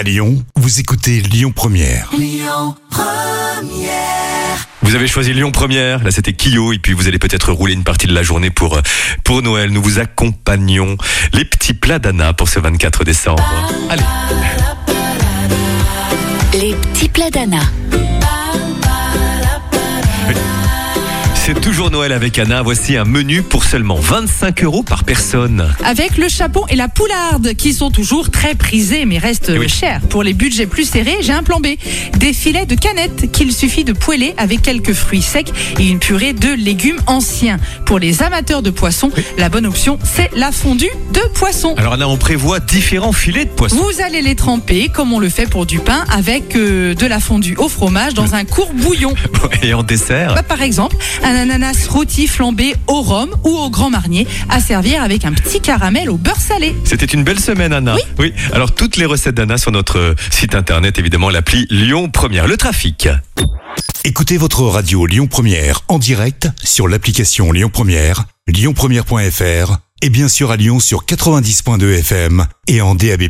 À Lyon, vous écoutez Lyon Première. Vous avez choisi Lyon Première, là c'était Kyo, et puis vous allez peut-être rouler une partie de la journée pour, euh, pour Noël. Nous vous accompagnons les petits plats d'Anna pour ce 24 décembre. Allez, Les petits plats d'Anna. C'est toujours Noël avec Anna. Voici un menu pour seulement 25 euros par personne. Avec le chapon et la poularde qui sont toujours très prisés mais restent Eh oui. chers. Pour les budgets plus serrés, j'ai un plan B. Des filets de canettes qu'il suffit de poêler avec quelques fruits secs et une purée de légumes anciens. Pour les amateurs de poisson, la bonne option, c'est la fondue de poisson. Alors Anna, on prévoit différents filets de poisson. Vous allez les tremper comme on le fait pour du pain avec euh, de la fondue au fromage dans un court bouillon. Et en dessert, Bah, par exemple, un ananas rôti flambé au rhum ou au grand marnier à servir avec un petit caramel au beurre salé. C'était une belle semaine, Anna. Oui. Alors, toutes les recettes d'Anna sur notre euh, site internet, évidemment, l'appli Lyon Première. Le trafic. Écoutez votre radio Lyon Première en direct sur l'application Lyon Première, lyonpremière.fr et bien sûr à Lyon sur 90.2 FM et en DAB+.